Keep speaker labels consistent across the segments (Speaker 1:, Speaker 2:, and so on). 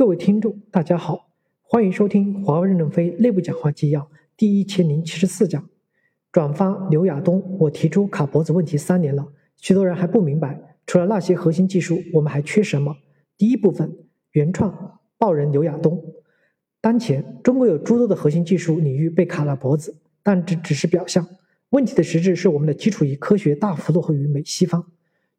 Speaker 1: 各位听众，大家好，欢迎收听华为任正非内部讲话纪要第一千零七十四讲。转发刘亚东，我提出卡脖子问题三年了，许多人还不明白，除了那些核心技术，我们还缺什么？第一部分，原创报人刘亚东。当前，中国有诸多的核心技术领域被卡了脖子，但这只是表象。问题的实质是我们的基础与科学大幅落后于美西方，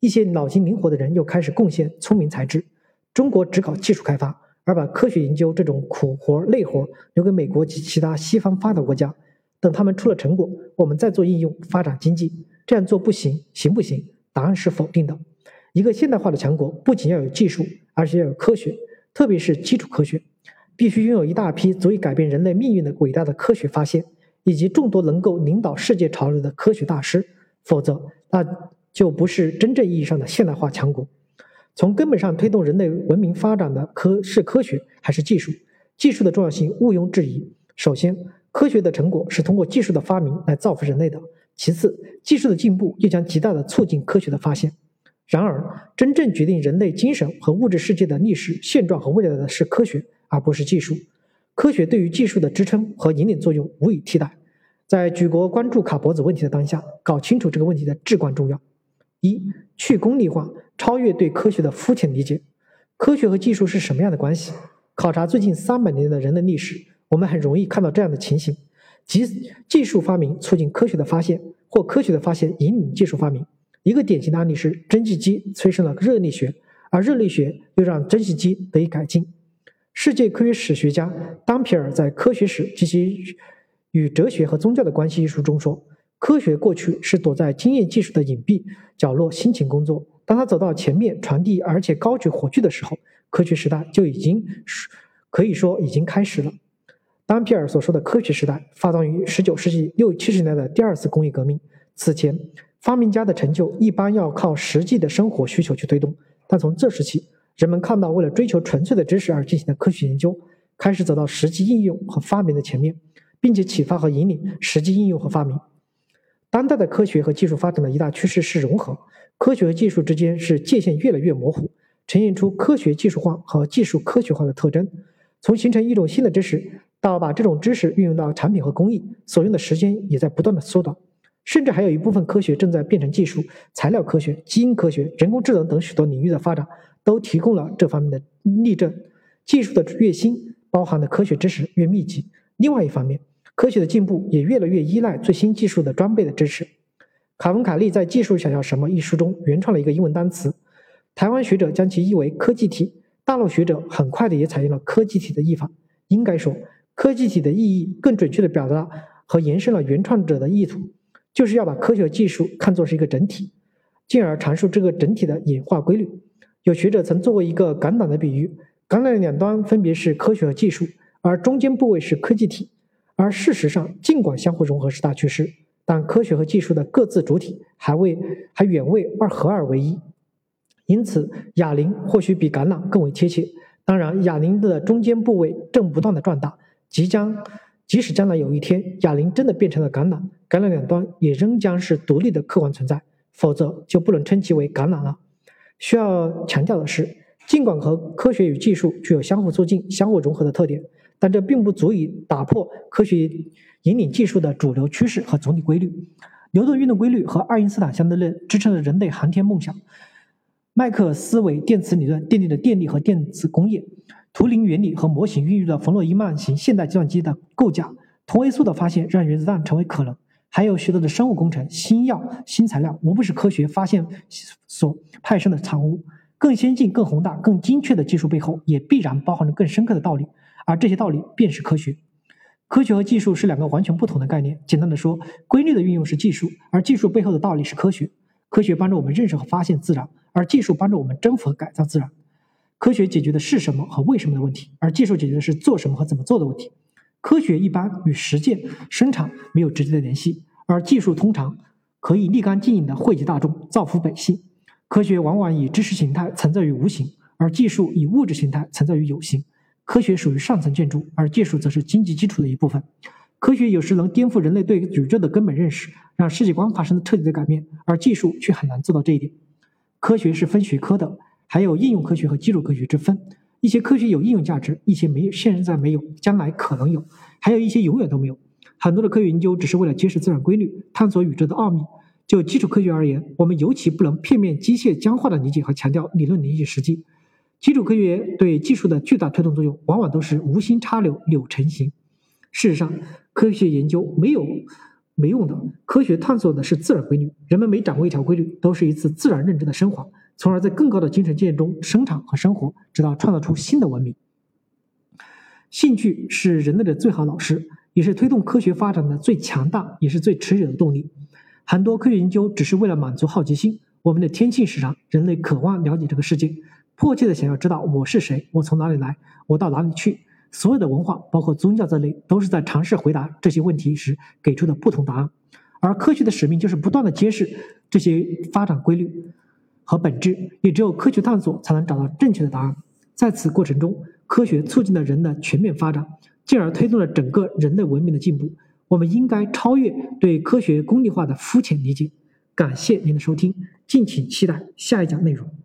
Speaker 1: 一些脑筋灵活的人又开始贡献聪明才智，中国只搞技术开发。而把科学研究这种苦活累活留给美国及其他西方发达国家，等他们出了成果，我们再做应用发展经济。这样做不行，行不行？答案是否定的。一个现代化的强国不仅要有技术，而且要有科学，特别是基础科学，必须拥有一大批足以改变人类命运的伟大的科学发现，以及众多能够领导世界潮流的科学大师。否则，那就不是真正意义上的现代化强国。从根本上推动人类文明发展的科是科学还是技术？技术的重要性毋庸置疑。首先，科学的成果是通过技术的发明来造福人类的；其次，技术的进步又将极大的促进科学的发现。然而，真正决定人类精神和物质世界的历史现状和未来的是科学，而不是技术。科学对于技术的支撑和引领作用无以替代。在举国关注卡脖子问题的当下，搞清楚这个问题的至关重要。一、去功利化。超越对科学的肤浅理解，科学和技术是什么样的关系？考察最近三百年的人类历史，我们很容易看到这样的情形：即技术发明促进科学的发现，或科学的发现引领技术发明。一个典型的案例是蒸汽机催生了热力学，而热力学又让蒸汽机得以改进。世界科学史学家丹皮尔在《科学史及其与哲学和宗教的关系》一书中说：“科学过去是躲在经验技术的隐蔽角落辛勤工作。”当他走到前面传递，而且高举火炬的时候，科学时代就已经可以说已经开始了。丹皮尔所说的科学时代发端于19世纪六七十年代的第二次工业革命。此前，发明家的成就一般要靠实际的生活需求去推动，但从这时起，人们看到为了追求纯粹的知识而进行的科学研究，开始走到实际应用和发明的前面，并且启发和引领实际应用和发明。当代的科学和技术发展的一大趋势是融合。科学和技术之间是界限越来越模糊，呈现出科学技术化和技术科学化的特征。从形成一种新的知识，到把这种知识运用到产品和工艺，所用的时间也在不断的缩短。甚至还有一部分科学正在变成技术，材料科学、基因科学、人工智能等许多领域的发展，都提供了这方面的例证。技术的越新，包含的科学知识越密集。另外一方面，科学的进步也越来越依赖最新技术的装备的支持。卡文卡利在《技术想要什么》一书中原创了一个英文单词，台湾学者将其译为“科技体”，大陆学者很快的也采用了“科技体”的译法。应该说，“科技体”的意义更准确的表达和延伸了原创者的意图，就是要把科学技术看作是一个整体，进而阐述这个整体的演化规律。有学者曾做过一个橄榄的比喻，橄榄的两端分别是科学和技术，而中间部位是科技体。而事实上，尽管相互融合是大趋势。但科学和技术的各自主体还未还远未二合二为一，因此哑铃或许比橄榄更为贴切。当然，哑铃的中间部位正不断的壮大，即将即使将来有一天哑铃真的变成了橄榄，橄榄两端也仍将是独立的客观存在，否则就不能称其为橄榄了。需要强调的是，尽管和科学与技术具有相互促进、相互融合的特点，但这并不足以打破科学。引领技术的主流趋势和总体规律，牛顿运动规律和爱因斯坦相对论支撑了人类航天梦想。麦克斯韦电磁理论奠定了电力和电子工业。图灵原理和模型孕育了冯诺依曼型现代计算机的构架。同位素的发现让原子弹成为可能。还有许多的生物工程、新药、新材料，无不是科学发现所派生的产物。更先进、更宏大、更精确的技术背后，也必然包含着更深刻的道理，而这些道理便是科学。科学和技术是两个完全不同的概念。简单的说，规律的运用是技术，而技术背后的道理是科学。科学帮助我们认识和发现自然，而技术帮助我们征服和改造自然。科学解决的是什么和为什么的问题，而技术解决的是做什么和怎么做的问题。科学一般与实践、生产没有直接的联系，而技术通常可以立竿见影的惠及大众、造福百姓。科学往往以知识形态存在于无形，而技术以物质形态存在于有形。科学属于上层建筑，而技术则是经济基础的一部分。科学有时能颠覆人类对宇宙的根本认识，让世界观发生彻底的改变，而技术却很难做到这一点。科学是分学科的，还有应用科学和基础科学之分。一些科学有应用价值，一些没有，现在没有，将来可能有，还有一些永远都没有。很多的科学研究只是为了揭示自然规律，探索宇宙的奥秘。就基础科学而言，我们尤其不能片面、机械、僵化的理解和强调理论理解实际。基础科学对技术的巨大推动作用，往往都是无心插柳柳成形。事实上，科学研究没有没用的，科学探索的是自然规律。人们每掌握一条规律，都是一次自然认知的升华，从而在更高的精神境界中生产和生活，直到创造出新的文明。兴趣是人类的最好老师。也是推动科学发展的最强大，也是最持久的动力。很多科学研究只是为了满足好奇心。我们的天性使然，人类渴望了解这个世界，迫切的想要知道我是谁，我从哪里来，我到哪里去。所有的文化，包括宗教在内，都是在尝试回答这些问题时给出的不同答案。而科学的使命就是不断的揭示这些发展规律和本质。也只有科学探索，才能找到正确的答案。在此过程中，科学促进了人的全面发展。进而推动了整个人类文明的进步。我们应该超越对科学功利化的肤浅理解。感谢您的收听，敬请期待下一讲内容。